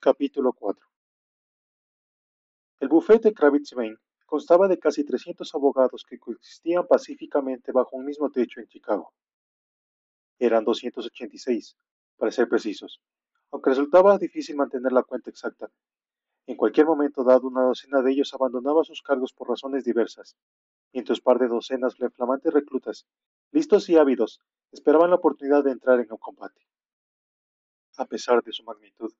Capítulo 4 El bufete de Kravitz Bain constaba de casi 300 abogados que coexistían pacíficamente bajo un mismo techo en Chicago. Eran 286, para ser precisos, aunque resultaba difícil mantener la cuenta exacta. En cualquier momento dado, una docena de ellos abandonaba sus cargos por razones diversas, mientras par de docenas de flamantes reclutas, listos y ávidos, esperaban la oportunidad de entrar en el combate. A pesar de su magnitud,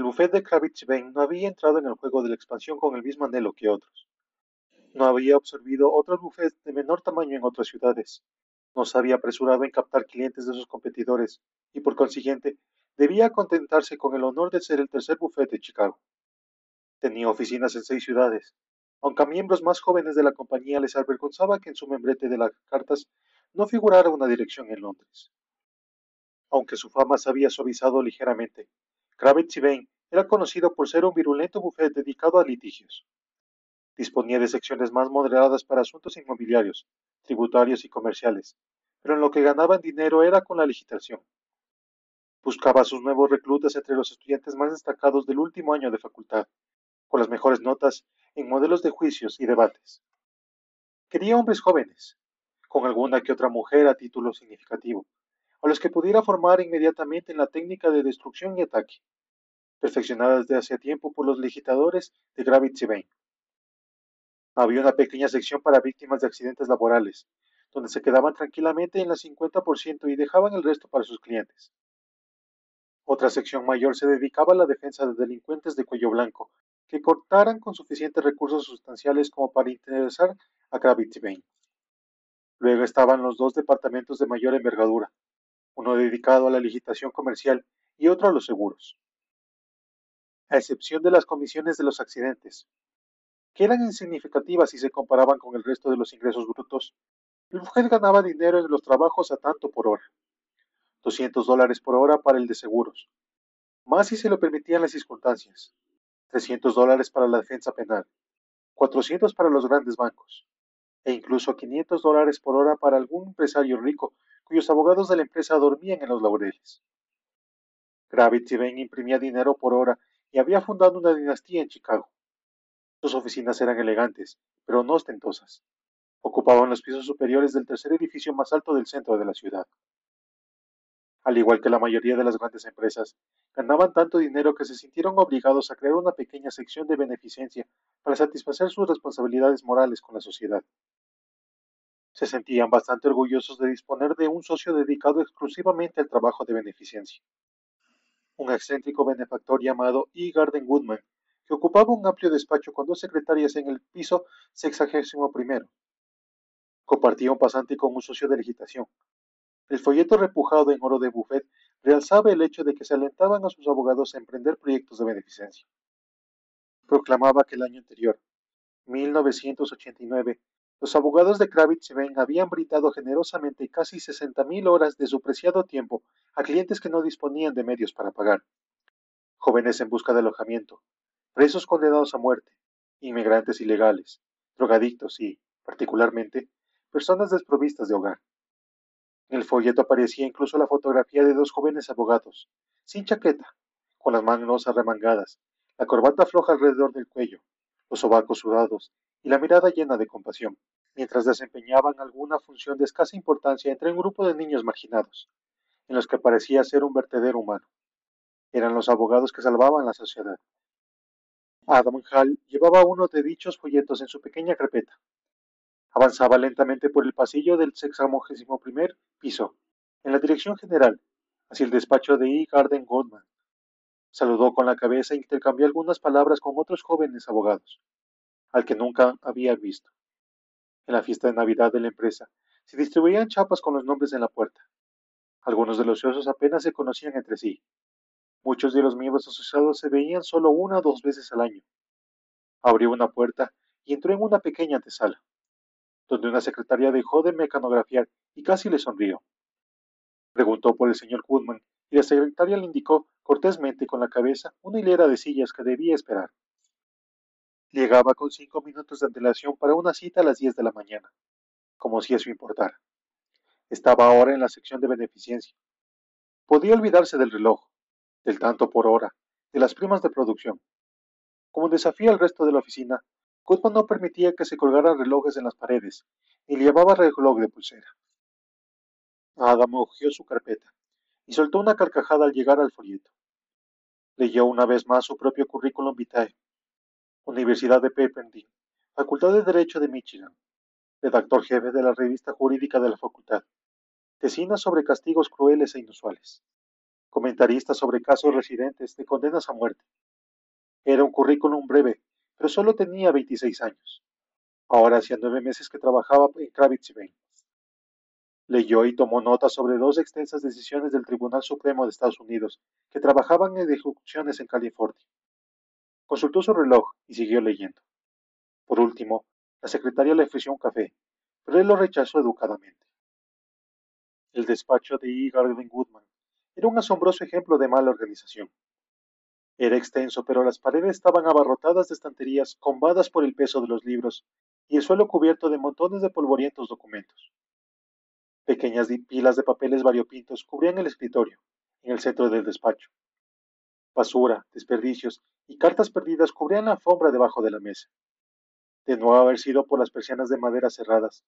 el bufete de Kravitz Bain no había entrado en el juego de la expansión con el mismo anhelo que otros. No había absorbido otros bufetes de menor tamaño en otras ciudades. No se había apresurado en captar clientes de sus competidores y, por consiguiente, debía contentarse con el honor de ser el tercer bufete de Chicago. Tenía oficinas en seis ciudades, aunque a miembros más jóvenes de la compañía les avergonzaba que en su membrete de las cartas no figurara una dirección en Londres. Aunque su fama se había suavizado ligeramente, Kravitz Bain era conocido por ser un virulento bufete dedicado a litigios. Disponía de secciones más moderadas para asuntos inmobiliarios, tributarios y comerciales, pero en lo que ganaban dinero era con la licitación. Buscaba a sus nuevos reclutas entre los estudiantes más destacados del último año de facultad, con las mejores notas en modelos de juicios y debates. Quería hombres jóvenes, con alguna que otra mujer a título significativo, a los que pudiera formar inmediatamente en la técnica de destrucción y ataque, perfeccionada desde hace tiempo por los legisladores de Gravity Bain. Había una pequeña sección para víctimas de accidentes laborales, donde se quedaban tranquilamente en la 50% y dejaban el resto para sus clientes. Otra sección mayor se dedicaba a la defensa de delincuentes de cuello blanco, que cortaran con suficientes recursos sustanciales como para interesar a Gravity Bain. Luego estaban los dos departamentos de mayor envergadura, uno dedicado a la licitación comercial y otro a los seguros. A excepción de las comisiones de los accidentes, que eran insignificativas si se comparaban con el resto de los ingresos brutos, el mujer ganaba dinero en los trabajos a tanto por hora. 200 dólares por hora para el de seguros, más si se lo permitían las circunstancias. 300 dólares para la defensa penal, 400 para los grandes bancos, e incluso 500 dólares por hora para algún empresario rico cuyos abogados de la empresa dormían en los laureles. Gravity Bain imprimía dinero por hora y había fundado una dinastía en Chicago. Sus oficinas eran elegantes, pero no ostentosas. Ocupaban los pisos superiores del tercer edificio más alto del centro de la ciudad. Al igual que la mayoría de las grandes empresas, ganaban tanto dinero que se sintieron obligados a crear una pequeña sección de beneficencia para satisfacer sus responsabilidades morales con la sociedad. Se sentían bastante orgullosos de disponer de un socio dedicado exclusivamente al trabajo de beneficencia. Un excéntrico benefactor llamado E. Garden Goodman que ocupaba un amplio despacho con dos secretarias en el piso sexagésimo primero. Compartía un pasante con un socio de legitación. El folleto repujado en oro de buffet realzaba el hecho de que se alentaban a sus abogados a emprender proyectos de beneficencia. Proclamaba que el año anterior, 1989, los abogados de Kravitz y habían brindado generosamente casi 60.000 horas de su preciado tiempo a clientes que no disponían de medios para pagar. Jóvenes en busca de alojamiento, presos condenados a muerte, inmigrantes ilegales, drogadictos y, particularmente, personas desprovistas de hogar. En el folleto aparecía incluso la fotografía de dos jóvenes abogados, sin chaqueta, con las manos arremangadas, la corbata floja alrededor del cuello, los sobacos sudados y la mirada llena de compasión, mientras desempeñaban alguna función de escasa importancia entre un grupo de niños marginados, en los que parecía ser un vertedero humano. Eran los abogados que salvaban la sociedad, Adam Hall llevaba uno de dichos folletos en su pequeña carpeta. Avanzaba lentamente por el pasillo del primer piso, en la dirección general, hacia el despacho de E. Garden Goldman. Saludó con la cabeza e intercambió algunas palabras con otros jóvenes abogados, al que nunca había visto. En la fiesta de Navidad de la empresa, se distribuían chapas con los nombres en la puerta. Algunos de los socios apenas se conocían entre sí, Muchos de los miembros asociados se veían solo una o dos veces al año. Abrió una puerta y entró en una pequeña antesala, donde una secretaria dejó de mecanografiar y casi le sonrió. Preguntó por el señor Goodman y la secretaria le indicó cortésmente con la cabeza una hilera de sillas que debía esperar. Llegaba con cinco minutos de antelación para una cita a las diez de la mañana, como si eso importara. Estaba ahora en la sección de beneficencia. Podía olvidarse del reloj, del tanto por hora, de las primas de producción. Como desafío al resto de la oficina, Goodman no permitía que se colgaran relojes en las paredes, ni llevaba reloj de pulsera. Adam hojeó su carpeta y soltó una carcajada al llegar al folleto. Leyó una vez más su propio currículum vitae. Universidad de Pepperdine, Facultad de Derecho de Michigan, redactor jefe de la revista jurídica de la facultad, tesina sobre castigos crueles e inusuales, comentarista sobre casos residentes de condenas a muerte. Era un currículum breve, pero solo tenía 26 años. Ahora hacía nueve meses que trabajaba en Kravitz Bain. Leyó y tomó nota sobre dos extensas decisiones del Tribunal Supremo de Estados Unidos que trabajaban en ejecuciones en California. Consultó su reloj y siguió leyendo. Por último, la secretaria le ofreció un café, pero él lo rechazó educadamente. El despacho de E. Garden Goodman era un asombroso ejemplo de mala organización. Era extenso, pero las paredes estaban abarrotadas de estanterías combadas por el peso de los libros y el suelo cubierto de montones de polvorientos documentos. Pequeñas pilas de papeles variopintos cubrían el escritorio, en el centro del despacho. Basura, desperdicios y cartas perdidas cubrían la alfombra debajo de la mesa. De no haber sido por las persianas de madera cerradas,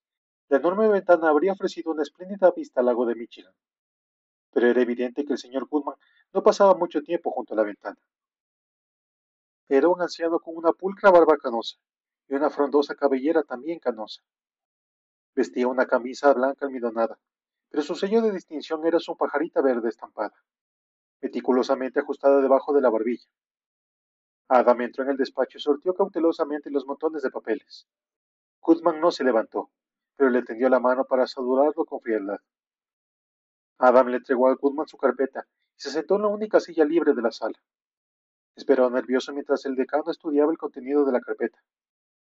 la enorme ventana habría ofrecido una espléndida vista al lago de Michigan. Pero era evidente que el señor Goodman no pasaba mucho tiempo junto a la ventana. Era un anciano con una pulcra barba canosa y una frondosa cabellera también canosa. Vestía una camisa blanca almidonada, pero su sello de distinción era su pajarita verde estampada, meticulosamente ajustada debajo de la barbilla. Adam entró en el despacho y sortió cautelosamente los montones de papeles. Goodman no se levantó, pero le tendió la mano para saludarlo con frialdad. Adam le entregó a Goodman su carpeta y se sentó en la única silla libre de la sala. Esperó nervioso mientras el decano estudiaba el contenido de la carpeta.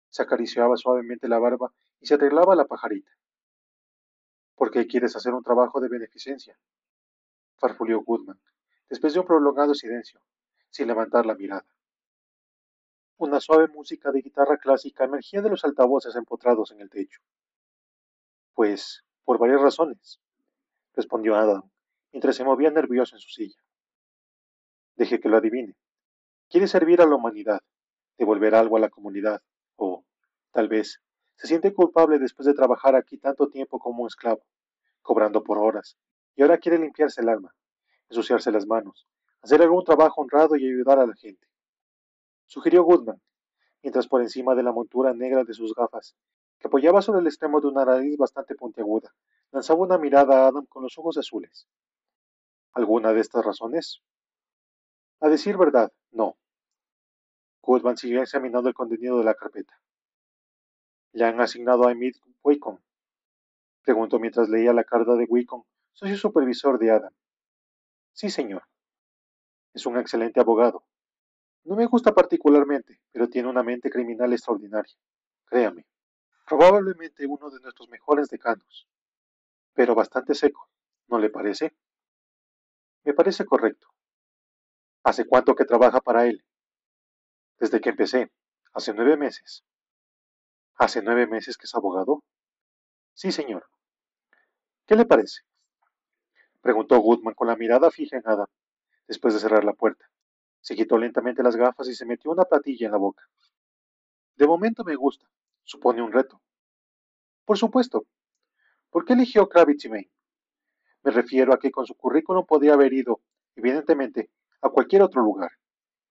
Se acariciaba suavemente la barba y se arreglaba la pajarita. ¿Por qué quieres hacer un trabajo de beneficencia? farfulió Goodman, después de un prolongado silencio, sin levantar la mirada. Una suave música de guitarra clásica emergía de los altavoces empotrados en el techo. Pues, por varias razones, respondió Adam, mientras se movía nervioso en su silla. Deje que lo adivine. Quiere servir a la humanidad, devolver algo a la comunidad, o, tal vez, se siente culpable después de trabajar aquí tanto tiempo como un esclavo, cobrando por horas, y ahora quiere limpiarse el alma, ensuciarse las manos, hacer algún trabajo honrado y ayudar a la gente sugirió Goodman, mientras por encima de la montura negra de sus gafas, que apoyaba sobre el extremo de una nariz bastante puntiaguda, lanzaba una mirada a Adam con los ojos azules. ¿Alguna de estas razones? A decir verdad, no. Goodman siguió examinando el contenido de la carpeta. ¿Le han asignado a Emil Wickham? Preguntó mientras leía la carta de Wickham, socio supervisor de Adam. Sí, señor. Es un excelente abogado, no me gusta particularmente, pero tiene una mente criminal extraordinaria. Créame. Probablemente uno de nuestros mejores decanos. Pero bastante seco, ¿no le parece? Me parece correcto. ¿Hace cuánto que trabaja para él? Desde que empecé, hace nueve meses. ¿Hace nueve meses que es abogado? Sí, señor. ¿Qué le parece? Preguntó Goodman con la mirada fija en Adam, después de cerrar la puerta. Se quitó lentamente las gafas y se metió una platilla en la boca. De momento me gusta. Supone un reto. Por supuesto. ¿Por qué eligió Kravitz y Maine? Me refiero a que con su currículum podría haber ido, evidentemente, a cualquier otro lugar.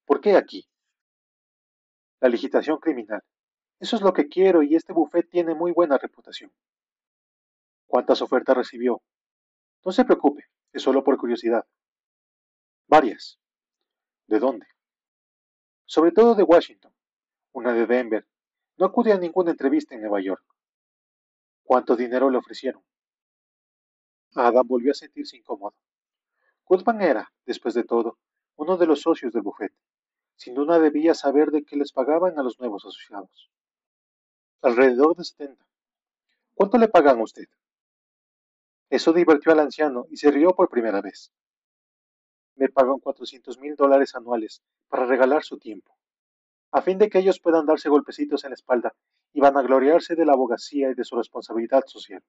¿Por qué aquí? La legislación criminal. Eso es lo que quiero y este buffet tiene muy buena reputación. ¿Cuántas ofertas recibió? No se preocupe, es solo por curiosidad. Varias. ¿De dónde? Sobre todo de Washington, una de Denver. No acude a ninguna entrevista en Nueva York. ¿Cuánto dinero le ofrecieron? Adam volvió a sentirse incómodo. Goodman era, después de todo, uno de los socios del bufete. Sin duda debía saber de qué les pagaban a los nuevos asociados. Alrededor de setenta. ¿Cuánto le pagan a usted? Eso divirtió al anciano y se rió por primera vez me pagan cuatrocientos mil dólares anuales para regalar su tiempo, a fin de que ellos puedan darse golpecitos en la espalda y van a gloriarse de la abogacía y de su responsabilidad social.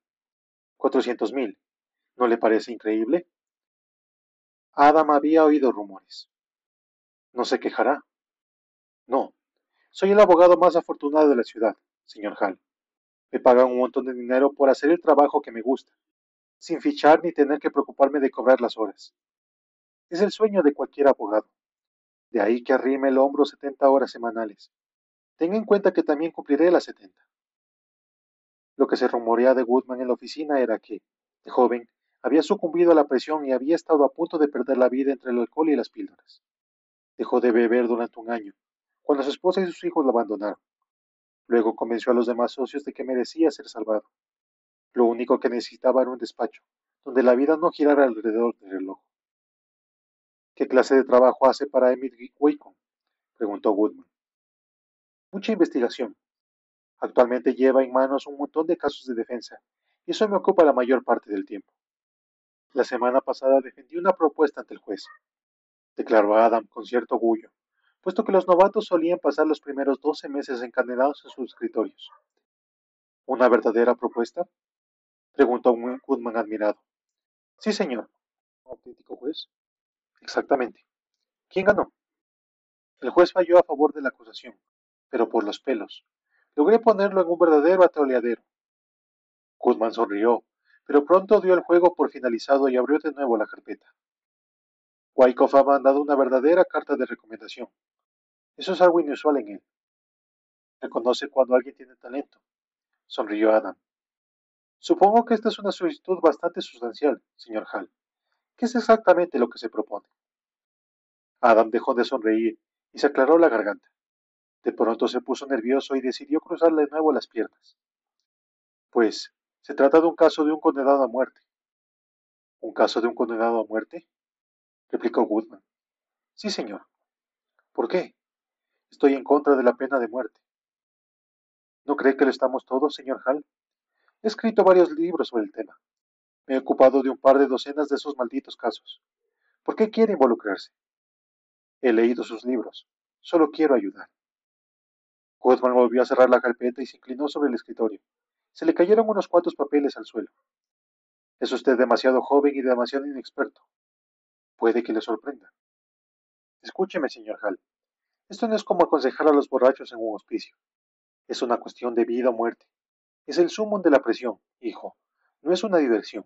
Cuatrocientos mil. ¿No le parece increíble? Adam había oído rumores. ¿No se quejará? No. Soy el abogado más afortunado de la ciudad, señor Hall. Me pagan un montón de dinero por hacer el trabajo que me gusta, sin fichar ni tener que preocuparme de cobrar las horas. Es el sueño de cualquier abogado. De ahí que arrime el hombro 70 horas semanales. Tenga en cuenta que también cumpliré las 70. Lo que se rumoreaba de Woodman en la oficina era que, de joven, había sucumbido a la presión y había estado a punto de perder la vida entre el alcohol y las píldoras. Dejó de beber durante un año, cuando su esposa y sus hijos lo abandonaron. Luego convenció a los demás socios de que merecía ser salvado. Lo único que necesitaba era un despacho, donde la vida no girara alrededor del reloj. ¿Qué clase de trabajo hace para Emily Wacom? preguntó Woodman. Mucha investigación. Actualmente lleva en manos un montón de casos de defensa, y eso me ocupa la mayor parte del tiempo. La semana pasada defendí una propuesta ante el juez, declaró Adam con cierto orgullo, puesto que los novatos solían pasar los primeros doce meses encadenados en sus escritorios. ¿Una verdadera propuesta? Preguntó Goodman admirado. Sí, señor. ¿Un auténtico juez? Exactamente. ¿Quién ganó? El juez falló a favor de la acusación, pero por los pelos. Logré ponerlo en un verdadero atoleadero. Goodman sonrió pero pronto dio el juego por finalizado y abrió de nuevo la carpeta. Wyckoff ha mandado una verdadera carta de recomendación. Eso es algo inusual en él. Reconoce cuando alguien tiene talento. Sonrió Adam. Supongo que esta es una solicitud bastante sustancial, señor Hall. ¿Qué es exactamente lo que se propone? Adam dejó de sonreír y se aclaró la garganta. De pronto se puso nervioso y decidió cruzar de nuevo las piernas. Pues, se trata de un caso de un condenado a muerte. ¿Un caso de un condenado a muerte? replicó Woodman. Sí, señor. ¿Por qué? Estoy en contra de la pena de muerte. ¿No cree que lo estamos todos, señor Hall? He escrito varios libros sobre el tema. Me he ocupado de un par de docenas de esos malditos casos. ¿Por qué quiere involucrarse? He leído sus libros. Solo quiero ayudar. Woodman volvió a cerrar la carpeta y se inclinó sobre el escritorio. Se le cayeron unos cuantos papeles al suelo. Es usted demasiado joven y demasiado inexperto. Puede que le sorprenda. Escúcheme, señor Hall. Esto no es como aconsejar a los borrachos en un hospicio. Es una cuestión de vida o muerte. Es el sumo de la presión, hijo. No es una diversión.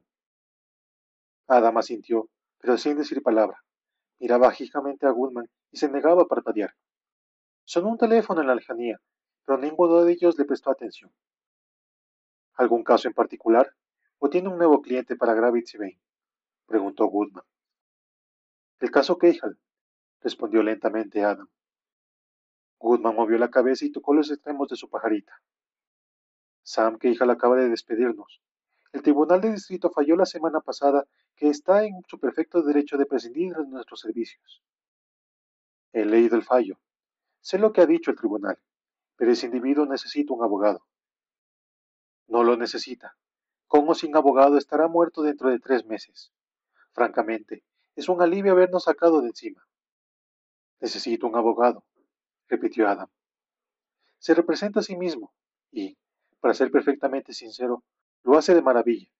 Adam sintió, pero sin decir palabra. Miraba fijamente a Goodman y se negaba a parpadear. Sonó un teléfono en la lejanía, pero ninguno de ellos le prestó atención. ¿Algún caso en particular? ¿O tiene un nuevo cliente para Gravity Bay? preguntó Goodman. El caso Keijal, respondió lentamente Adam. Goodman movió la cabeza y tocó los extremos de su pajarita. Sam Keijal acaba de despedirnos. El Tribunal de Distrito falló la semana pasada que está en su perfecto derecho de prescindir de nuestros servicios. He leído el fallo. Sé lo que ha dicho el tribunal, pero ese individuo necesita un abogado. No lo necesita. Con o sin abogado estará muerto dentro de tres meses. Francamente, es un alivio habernos sacado de encima. Necesito un abogado, repitió Adam. Se representa a sí mismo y, para ser perfectamente sincero, lo hace de maravilla.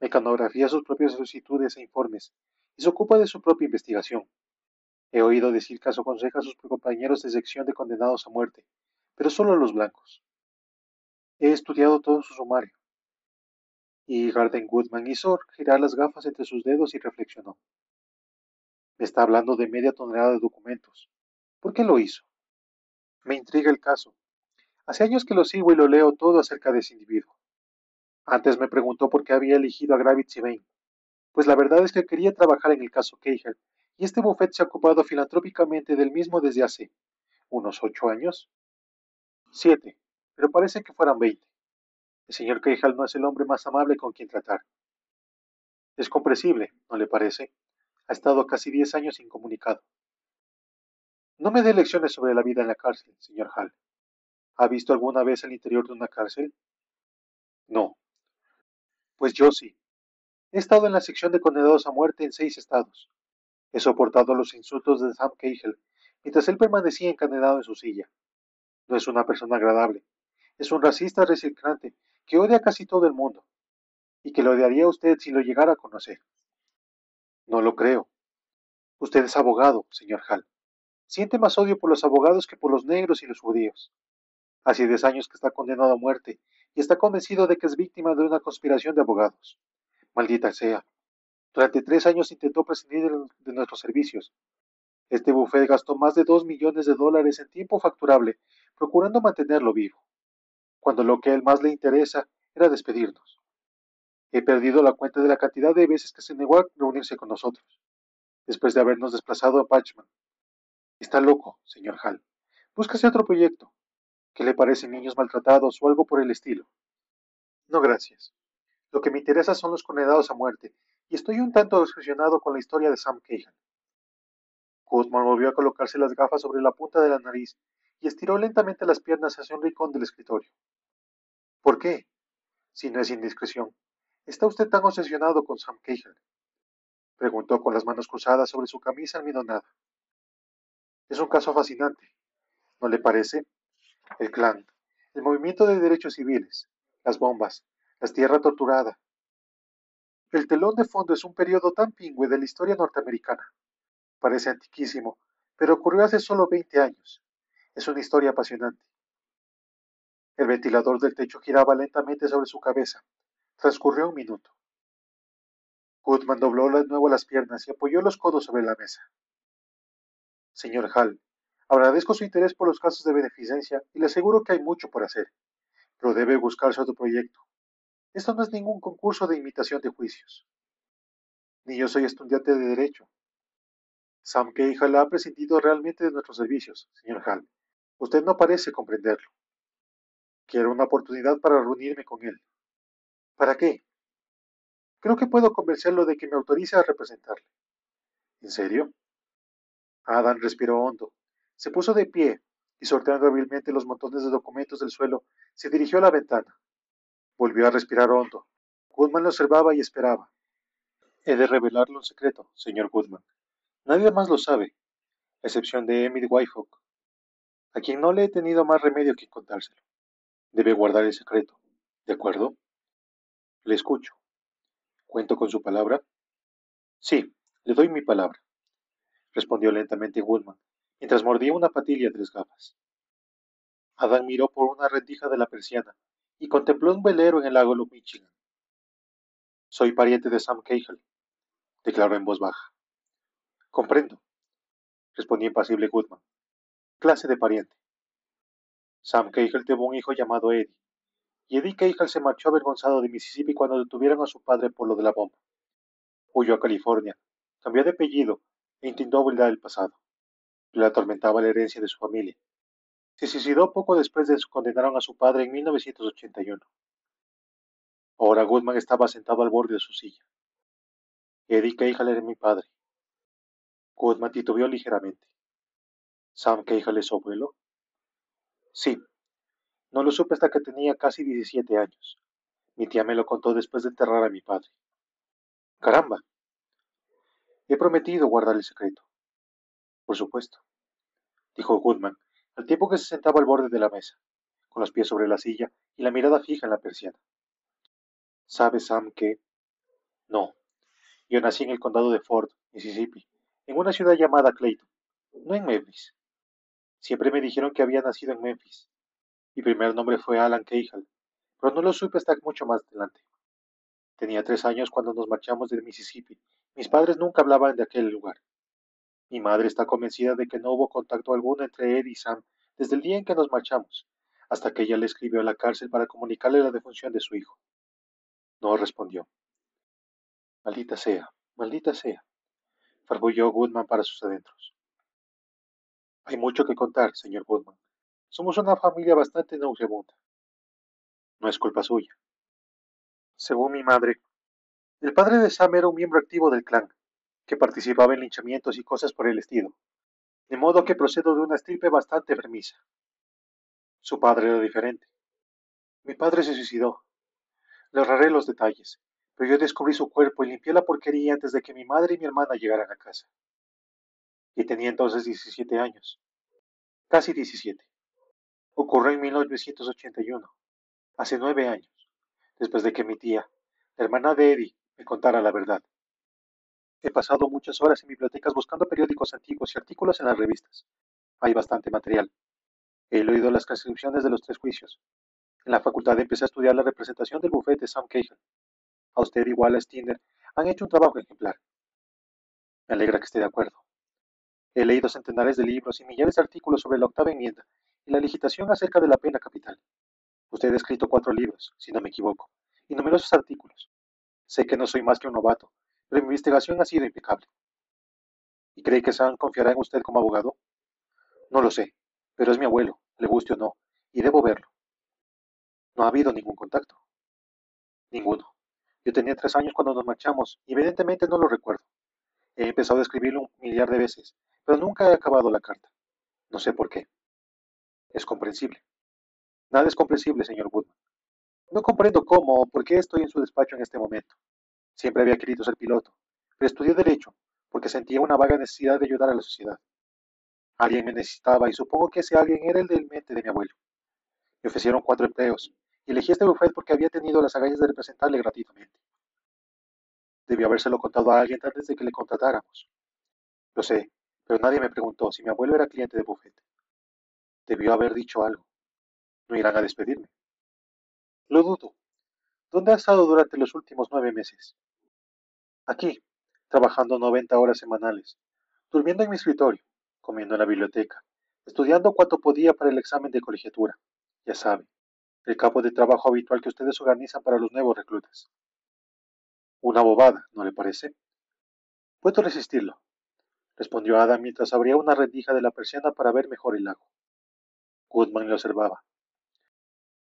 Mecanografía sus propias solicitudes e informes y se ocupa de su propia investigación. He oído decir que aconseja a sus compañeros de sección de condenados a muerte, pero solo a los blancos. He estudiado todo su sumario. Y Garden Goodman hizo girar las gafas entre sus dedos y reflexionó. Me está hablando de media tonelada de documentos. ¿Por qué lo hizo? Me intriga el caso. Hace años que lo sigo y lo leo todo acerca de ese individuo. Antes me preguntó por qué había elegido a Gravity Bain. Pues la verdad es que quería trabajar en el caso Cahill, y este buffet se ha ocupado filantrópicamente del mismo desde hace unos ocho años. Siete pero parece que fueran veinte. El señor Quejal no es el hombre más amable con quien tratar. Es comprensible, ¿no le parece? Ha estado casi diez años incomunicado. No me dé lecciones sobre la vida en la cárcel, señor Hall. ¿Ha visto alguna vez el interior de una cárcel? No. Pues yo sí. He estado en la sección de condenados a muerte en seis estados. He soportado los insultos de Sam Cahill mientras él permanecía encadenado en su silla. No es una persona agradable, es un racista reciclante que odia a casi todo el mundo y que lo odiaría a usted si lo llegara a conocer. No lo creo. Usted es abogado, señor Hall. Siente más odio por los abogados que por los negros y los judíos. Hace diez años que está condenado a muerte y está convencido de que es víctima de una conspiración de abogados. Maldita sea. Durante tres años intentó prescindir de nuestros servicios. Este buffet gastó más de dos millones de dólares en tiempo facturable, procurando mantenerlo vivo, cuando lo que a él más le interesa era despedirnos. He perdido la cuenta de la cantidad de veces que se negó a reunirse con nosotros, después de habernos desplazado a Patchman. Está loco, señor Hall. Búscase otro proyecto. ¿Qué le parece niños maltratados o algo por el estilo? No, gracias. Lo que me interesa son los condenados a muerte, y estoy un tanto obsesionado con la historia de Sam Cahan. Goodman volvió a colocarse las gafas sobre la punta de la nariz y estiró lentamente las piernas hacia un rincón del escritorio. ¿Por qué? Si no es indiscreción. ¿Está usted tan obsesionado con Sam Cahan? Preguntó con las manos cruzadas sobre su camisa almidonada. Es un caso fascinante, ¿no le parece? El clan, el movimiento de derechos civiles, las bombas, la tierra torturada. El telón de fondo es un periodo tan pingüe de la historia norteamericana. Parece antiquísimo, pero ocurrió hace solo 20 años. Es una historia apasionante. El ventilador del techo giraba lentamente sobre su cabeza. Transcurrió un minuto. Goodman dobló de nuevo las piernas y apoyó los codos sobre la mesa. Señor Hall, agradezco su interés por los casos de beneficencia y le aseguro que hay mucho por hacer, pero debe buscarse otro proyecto. Esto no es ningún concurso de imitación de juicios. Ni yo soy estudiante de Derecho. Sam Hall ha prescindido realmente de nuestros servicios, señor Hall. Usted no parece comprenderlo. Quiero una oportunidad para reunirme con él. ¿Para qué? Creo que puedo convencerlo de que me autorice a representarle. ¿En serio? Adam respiró hondo, se puso de pie y sorteando hábilmente los montones de documentos del suelo, se dirigió a la ventana. Volvió a respirar hondo. Goodman lo observaba y esperaba. He de revelarle un secreto, señor Goodman. Nadie más lo sabe, a excepción de Emily Whitehawk, a quien no le he tenido más remedio que contárselo. Debe guardar el secreto, ¿de acuerdo? Le escucho. ¿Cuento con su palabra? Sí, le doy mi palabra respondió lentamente Woodman, mientras mordía una patilla de las gafas. Adán miró por una rendija de la persiana y contempló un velero en el lago Lake Michigan. Soy pariente de Sam Cahill, declaró en voz baja. Comprendo, respondió impasible Goodman. Clase de pariente. Sam Cahill tuvo un hijo llamado Eddie, y Eddie Cahill se marchó avergonzado de Mississippi cuando detuvieron a su padre por lo de la bomba. Huyó a California, cambió de apellido e intentó olvidar el pasado. Le atormentaba la herencia de su familia. Se suicidó poco después de que condenaron a su padre en 1981. Ahora Goodman estaba sentado al borde de su silla. Eddie Cahill era mi padre. Goodman titubeó ligeramente. ¿Sam Cahill es su abuelo? Sí. No lo supe hasta que tenía casi 17 años. Mi tía me lo contó después de enterrar a mi padre. Caramba, He prometido guardar el secreto. Por supuesto, dijo Goodman, al tiempo que se sentaba al borde de la mesa, con los pies sobre la silla y la mirada fija en la persiana. ¿Sabe Sam que... No, yo nací en el condado de Ford, Mississippi, en una ciudad llamada Clayton, no en Memphis. Siempre me dijeron que había nacido en Memphis. Mi primer nombre fue Alan Cahill, pero no lo supe hasta mucho más adelante. Tenía tres años cuando nos marchamos de Mississippi mis padres nunca hablaban de aquel lugar. Mi madre está convencida de que no hubo contacto alguno entre Ed y Sam desde el día en que nos marchamos, hasta que ella le escribió a la cárcel para comunicarle la defunción de su hijo. No respondió. Maldita sea, maldita sea, farbulló Goodman para sus adentros. Hay mucho que contar, señor Goodman. Somos una familia bastante nauseabunda. No es culpa suya. Según mi madre, el padre de Sam era un miembro activo del clan, que participaba en linchamientos y cosas por el estilo, de modo que procedo de una estirpe bastante enfermiza. Su padre era diferente. Mi padre se suicidó. Le ahorraré los detalles, pero yo descubrí su cuerpo y limpié la porquería antes de que mi madre y mi hermana llegaran a casa. Y tenía entonces 17 años. Casi 17. Ocurrió en 1981, hace nueve años, después de que mi tía, la hermana de Eddie, me contara la verdad. He pasado muchas horas en bibliotecas buscando periódicos antiguos y artículos en las revistas, Hay bastante material. He leído las transcripciones de los tres juicios. En la facultad empecé a estudiar la representación del bufete de Sam Cahill. A usted igual a Stinder han hecho un trabajo ejemplar. Me alegra que esté de acuerdo. He leído centenares de libros y millares de artículos sobre la octava enmienda y la legislación acerca de la pena capital. Usted ha escrito cuatro libros, si no me equivoco, y numerosos artículos. Sé que no soy más que un novato, mi investigación ha sido impecable. ¿Y cree que Sam confiará en usted como abogado? No lo sé, pero es mi abuelo, le guste o no, y debo verlo. No ha habido ningún contacto. Ninguno. Yo tenía tres años cuando nos marchamos y evidentemente no lo recuerdo. He empezado a escribirlo un millar de veces, pero nunca he acabado la carta. No sé por qué. Es comprensible. Nada es comprensible, señor Woodman. No comprendo cómo o por qué estoy en su despacho en este momento. Siempre había querido ser piloto, pero estudié Derecho porque sentía una vaga necesidad de ayudar a la sociedad. Alguien me necesitaba y supongo que ese alguien era el del mente de mi abuelo. Me ofrecieron cuatro empleos y elegí este bufete porque había tenido las agallas de representarle gratuitamente. Debió habérselo contado a alguien antes de que le contratáramos. Lo sé, pero nadie me preguntó si mi abuelo era cliente de bufete. Debió haber dicho algo. No irán a despedirme. Lo dudo. ¿Dónde ha estado durante los últimos nueve meses? Aquí, trabajando 90 horas semanales, durmiendo en mi escritorio, comiendo en la biblioteca, estudiando cuanto podía para el examen de colegiatura. Ya sabe, el campo de trabajo habitual que ustedes organizan para los nuevos reclutas. Una bobada, ¿no le parece? Puedo resistirlo, respondió Adam mientras abría una rendija de la persiana para ver mejor el lago. Goodman le observaba.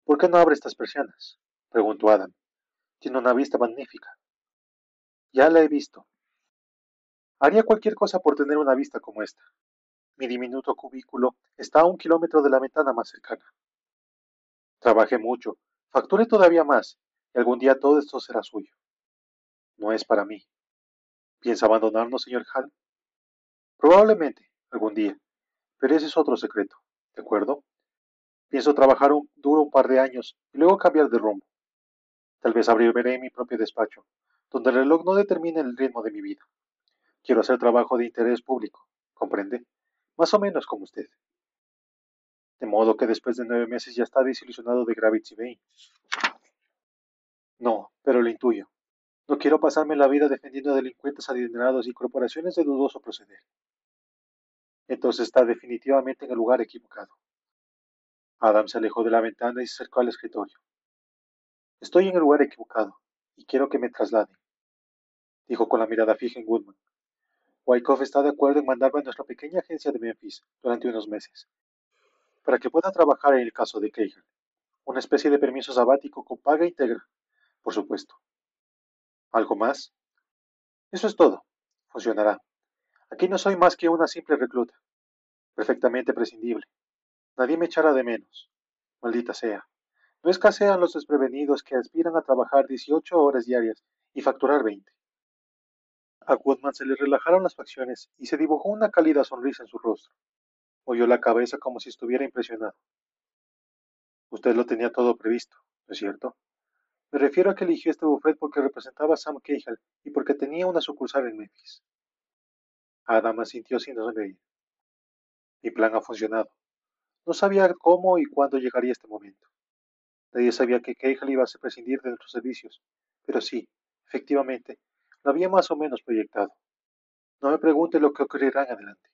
¿Por qué no abre estas persianas? Preguntó Adam. Tiene una vista magnífica. Ya la he visto. Haría cualquier cosa por tener una vista como esta. Mi diminuto cubículo está a un kilómetro de la ventana más cercana. Trabajé mucho, facturé todavía más, y algún día todo esto será suyo. No es para mí. ¿Piensa abandonarnos, señor Hall? Probablemente, algún día, pero ese es otro secreto, ¿de acuerdo? Pienso trabajar duro un par de años y luego cambiar de rumbo. Tal vez abriré mi propio despacho, donde el reloj no determine el ritmo de mi vida. Quiero hacer trabajo de interés público, ¿comprende? Más o menos como usted. De modo que después de nueve meses ya está desilusionado de Gravity Bay. No, pero lo intuyo. No quiero pasarme la vida defendiendo a delincuentes adinerados y corporaciones de dudoso proceder. Entonces está definitivamente en el lugar equivocado. Adam se alejó de la ventana y se acercó al escritorio. Estoy en el lugar equivocado y quiero que me trasladen, dijo con la mirada fija en Woodman. Wyckoff está de acuerdo en mandarme a nuestra pequeña agencia de Memphis durante unos meses, para que pueda trabajar en el caso de Cahill. Una especie de permiso sabático con paga íntegra, por supuesto. ¿Algo más? Eso es todo. Funcionará. Aquí no soy más que una simple recluta. Perfectamente prescindible. Nadie me echará de menos. Maldita sea. No escasean los desprevenidos que aspiran a trabajar 18 horas diarias y facturar 20. A Woodman se le relajaron las facciones y se dibujó una cálida sonrisa en su rostro. Oyó la cabeza como si estuviera impresionado. Usted lo tenía todo previsto, ¿no es cierto? Me refiero a que eligió este buffet porque representaba a Sam Cahill y porque tenía una sucursal en Memphis. Adam sintió sin sonreír. Mi plan ha funcionado. No sabía cómo y cuándo llegaría este momento. Nadie sabía que Cahill iba a prescindir de nuestros servicios, pero sí, efectivamente, lo había más o menos proyectado. No me pregunte lo que ocurrirá en adelante.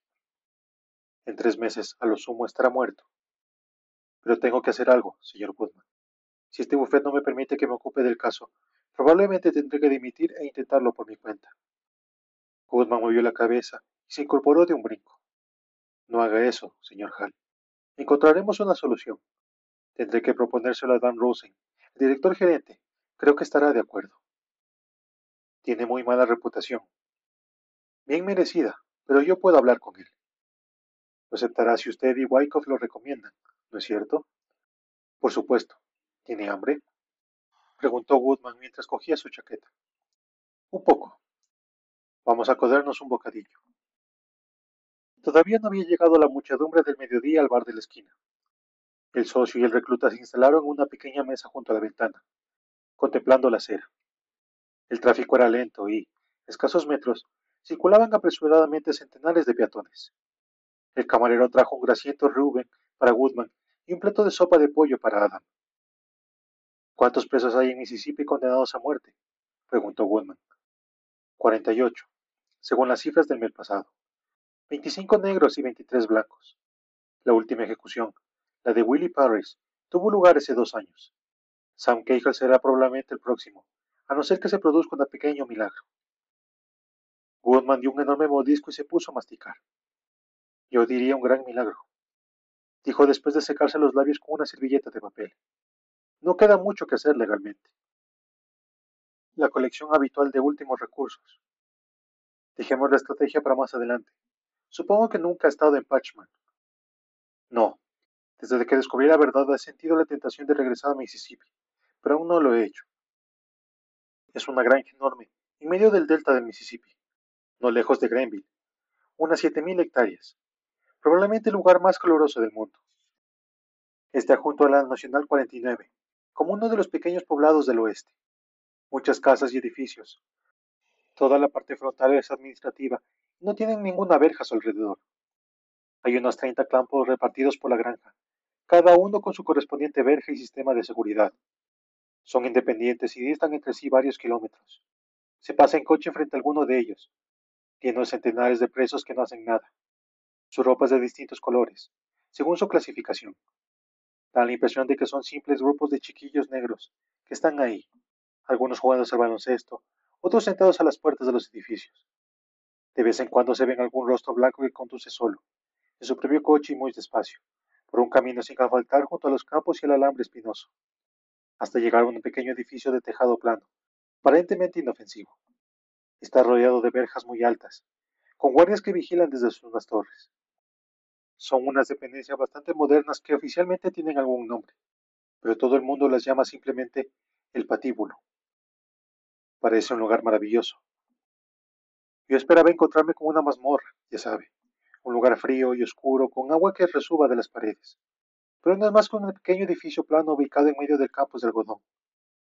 En tres meses, a lo sumo, estará muerto. Pero tengo que hacer algo, señor Woodman. Si este bufet no me permite que me ocupe del caso, probablemente tendré que dimitir e intentarlo por mi cuenta. Woodman movió la cabeza y se incorporó de un brinco. No haga eso, señor Hall. Encontraremos una solución. Tendré que proponérselo a Dan Rosen, el director gerente. Creo que estará de acuerdo. Tiene muy mala reputación. Bien merecida, pero yo puedo hablar con él. Lo aceptará si usted y Wyckoff lo recomiendan, ¿no es cierto? Por supuesto. ¿Tiene hambre? Preguntó Woodman mientras cogía su chaqueta. Un poco. Vamos a codernos un bocadillo. Todavía no había llegado la muchedumbre del mediodía al bar de la esquina. El socio y el recluta se instalaron en una pequeña mesa junto a la ventana, contemplando la acera. El tráfico era lento y, escasos metros, circulaban apresuradamente centenares de peatones. El camarero trajo un grasiento Reuben para Woodman y un plato de sopa de pollo para Adam. ¿Cuántos presos hay en Mississippi condenados a muerte? preguntó Woodman. 48, según las cifras del mes pasado. 25 negros y 23 blancos. La última ejecución, la de Willie Parris, tuvo lugar hace dos años. Sam Cahill será probablemente el próximo, a no ser que se produzca un pequeño milagro. Woodman dio un enorme mordisco y se puso a masticar. Yo diría un gran milagro, dijo después de secarse los labios con una servilleta de papel. No queda mucho que hacer legalmente. La colección habitual de últimos recursos. Dejemos la estrategia para más adelante. Supongo que nunca ha estado en Patchman. No. Desde que descubrí la verdad he sentido la tentación de regresar a Mississippi, pero aún no lo he hecho. Es una granja enorme, en medio del delta del Mississippi, no lejos de Grenville, unas 7.000 hectáreas, probablemente el lugar más caluroso del mundo. Está junto a la Nacional 49, como uno de los pequeños poblados del oeste. Muchas casas y edificios. Toda la parte frontal es administrativa y no tienen ninguna verja a su alrededor. Hay unos 30 campos repartidos por la granja, cada uno con su correspondiente verja y sistema de seguridad. Son independientes y distan entre sí varios kilómetros. Se pasa en coche frente a alguno de ellos. Tiene centenares de presos que no hacen nada. Su ropa es de distintos colores, según su clasificación. Da la impresión de que son simples grupos de chiquillos negros que están ahí, algunos jugando al baloncesto, otros sentados a las puertas de los edificios. De vez en cuando se ven algún rostro blanco que conduce solo, en su propio coche y muy despacio, por un camino sin asfaltar junto a los campos y el alambre espinoso, hasta llegar a un pequeño edificio de tejado plano, aparentemente inofensivo. Está rodeado de verjas muy altas, con guardias que vigilan desde sus torres. Son unas dependencias bastante modernas que oficialmente tienen algún nombre, pero todo el mundo las llama simplemente el patíbulo. Parece un lugar maravilloso. Yo esperaba encontrarme con una mazmorra, ya sabe, un lugar frío y oscuro con agua que resuba de las paredes. Pero no es más que un pequeño edificio plano ubicado en medio del campus de algodón.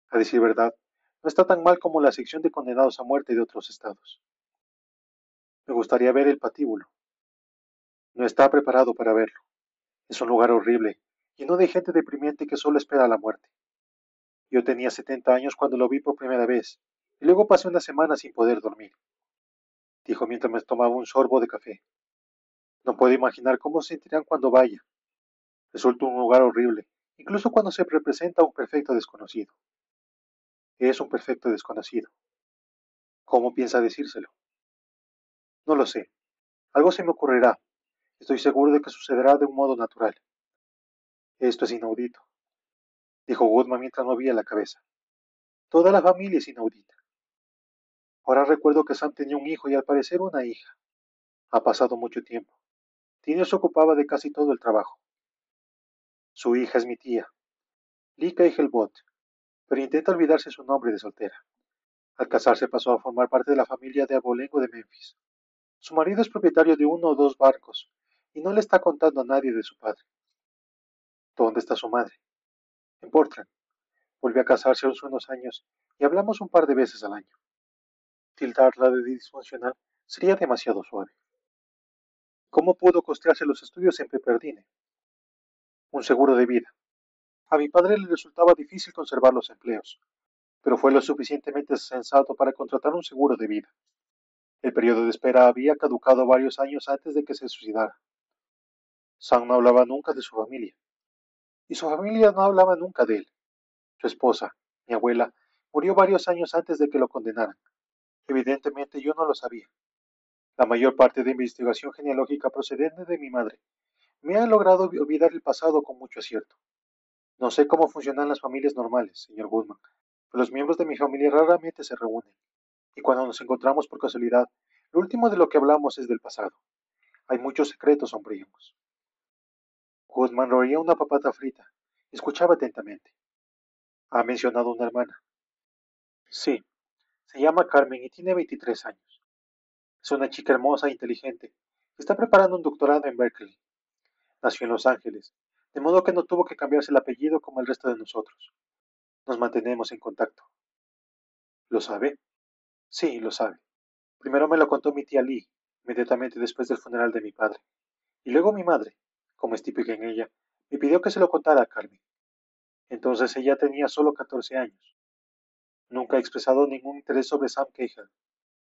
A decir verdad, no está tan mal como la sección de condenados a muerte de otros estados. Me gustaría ver el patíbulo. No está preparado para verlo. Es un lugar horrible, lleno de gente deprimiente que solo espera la muerte. Yo tenía 70 años cuando lo vi por primera vez, y luego pasé una semana sin poder dormir, dijo mientras me tomaba un sorbo de café. No puedo imaginar cómo se sentirán cuando vaya. Resulta un lugar horrible, incluso cuando se representa un perfecto desconocido. Es un perfecto desconocido. ¿Cómo piensa decírselo? No lo sé. Algo se me ocurrirá. Estoy seguro de que sucederá de un modo natural. Esto es inaudito, dijo Woodman mientras movía la cabeza. Toda la familia es inaudita. Ahora recuerdo que Sam tenía un hijo y al parecer una hija. Ha pasado mucho tiempo. Tino se ocupaba de casi todo el trabajo. Su hija es mi tía, Lika Helbot, pero intenta olvidarse su nombre de soltera. Al casarse pasó a formar parte de la familia de abolengo de Memphis. Su marido es propietario de uno o dos barcos y no le está contando a nadie de su padre. ¿Dónde está su madre? En Portland. Volvió a casarse hace unos años y hablamos un par de veces al año. Tildarla de disfuncional sería demasiado suave. ¿Cómo pudo costearse los estudios en Pepperdine? Un seguro de vida. A mi padre le resultaba difícil conservar los empleos, pero fue lo suficientemente sensato para contratar un seguro de vida. El periodo de espera había caducado varios años antes de que se suicidara. Sam no hablaba nunca de su familia, y su familia no hablaba nunca de él. Su esposa, mi abuela, murió varios años antes de que lo condenaran. Evidentemente yo no lo sabía. La mayor parte de investigación genealógica procedente de mi madre me ha logrado olvidar el pasado con mucho acierto. No sé cómo funcionan las familias normales, señor Goodman, pero los miembros de mi familia raramente se reúnen y cuando nos encontramos por casualidad, lo último de lo que hablamos es del pasado. Hay muchos secretos sombríos. Goodman roía una papata frita escuchaba atentamente. Ha mencionado una hermana. Sí, se llama Carmen y tiene 23 años. Es una chica hermosa e inteligente. Está preparando un doctorado en Berkeley. Nació en Los Ángeles, de modo que no tuvo que cambiarse el apellido como el resto de nosotros. Nos mantenemos en contacto. ¿Lo sabe? Sí, lo sabe. Primero me lo contó mi tía Lee, inmediatamente después del funeral de mi padre. Y luego mi madre, como es típica en ella, me pidió que se lo contara a Carmen. Entonces ella tenía solo 14 años. Nunca ha expresado ningún interés sobre Sam Cahill.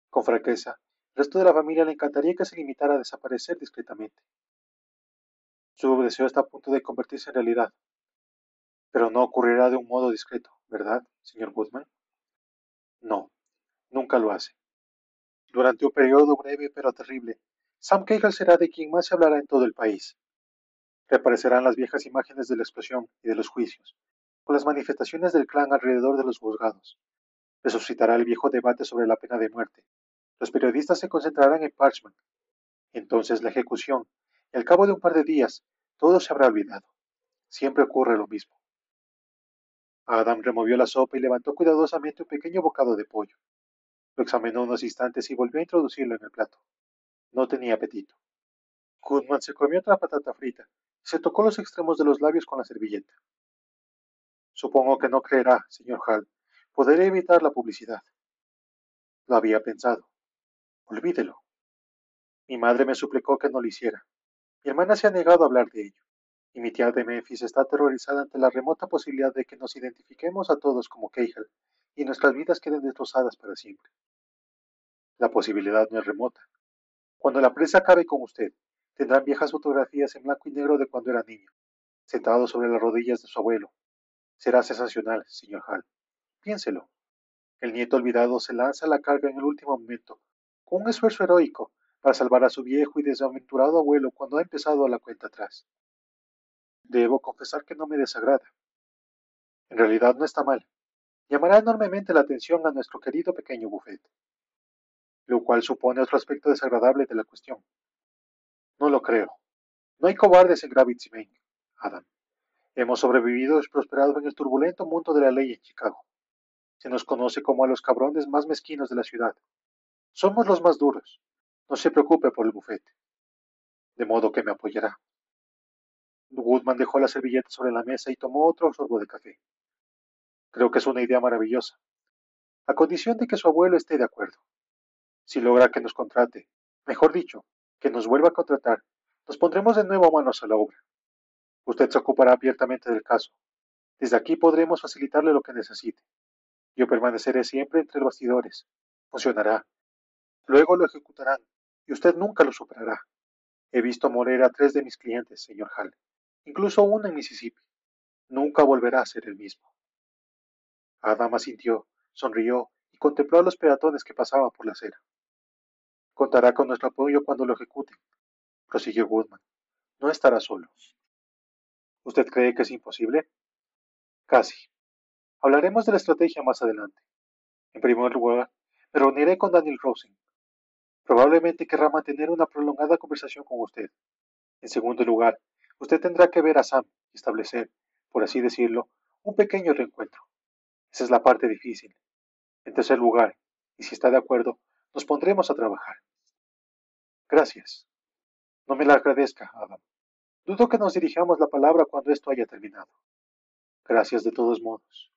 Con franqueza, resto de la familia le encantaría que se limitara a desaparecer discretamente. Su deseo está a punto de convertirse en realidad. Pero no ocurrirá de un modo discreto, ¿verdad, señor Woodman? No, nunca lo hace. Durante un periodo breve pero terrible, Sam Cahill será de quien más se hablará en todo el país. Reaparecerán las viejas imágenes de la explosión y de los juicios, con las manifestaciones del clan alrededor de los juzgados. Resucitará el viejo debate sobre la pena de muerte. Los periodistas se concentrarán en Parchman. Entonces la ejecución, y al cabo de un par de días, todo se habrá olvidado. Siempre ocurre lo mismo. Adam removió la sopa y levantó cuidadosamente un pequeño bocado de pollo. Lo examinó unos instantes y volvió a introducirlo en el plato. No tenía apetito. Goodman se comió otra patata frita se tocó los extremos de los labios con la servilleta. Supongo que no creerá, señor Hall. Podré evitar la publicidad. Lo había pensado. Olvídelo. Mi madre me suplicó que no lo hiciera. Mi hermana se ha negado a hablar de ello. Y mi tía de Memphis está aterrorizada ante la remota posibilidad de que nos identifiquemos a todos como Cahill y nuestras vidas queden destrozadas para siempre. La posibilidad no es remota. Cuando la presa acabe con usted, Tendrán viejas fotografías en blanco y negro de cuando era niño, sentado sobre las rodillas de su abuelo. Será sensacional, señor Hall. Piénselo. El nieto olvidado se lanza a la carga en el último momento, con un esfuerzo heroico, para salvar a su viejo y desaventurado abuelo cuando ha empezado a la cuenta atrás. Debo confesar que no me desagrada. En realidad no está mal. Llamará enormemente la atención a nuestro querido pequeño buffet, lo cual supone otro aspecto desagradable de la cuestión. No lo creo. No hay cobardes en Gravity Main, Adam. Hemos sobrevivido y prosperado en el turbulento mundo de la ley en Chicago. Se nos conoce como a los cabrones más mezquinos de la ciudad. Somos los más duros. No se preocupe por el bufete. De modo que me apoyará. Woodman dejó la servilleta sobre la mesa y tomó otro sorbo de café. Creo que es una idea maravillosa, a condición de que su abuelo esté de acuerdo. Si logra que nos contrate, mejor dicho, que nos vuelva a contratar, nos pondremos de nuevo manos a la obra. Usted se ocupará abiertamente del caso. Desde aquí podremos facilitarle lo que necesite. Yo permaneceré siempre entre los bastidores. Funcionará. Luego lo ejecutarán, y usted nunca lo superará. He visto morir a tres de mis clientes, señor Hall, incluso uno en Mississippi. Nunca volverá a ser el mismo. Adam sintió, sonrió y contempló a los peatones que pasaban por la acera. Contará con nuestro apoyo cuando lo ejecuten, prosiguió Woodman. No estará solo. ¿Usted cree que es imposible? Casi. Hablaremos de la estrategia más adelante. En primer lugar, me reuniré con Daniel Rosen. Probablemente querrá mantener una prolongada conversación con usted. En segundo lugar, usted tendrá que ver a Sam y establecer, por así decirlo, un pequeño reencuentro. Esa es la parte difícil. En tercer lugar, y si está de acuerdo, nos pondremos a trabajar. Gracias. No me la agradezca, Adam. Dudo que nos dirijamos la palabra cuando esto haya terminado. Gracias de todos modos.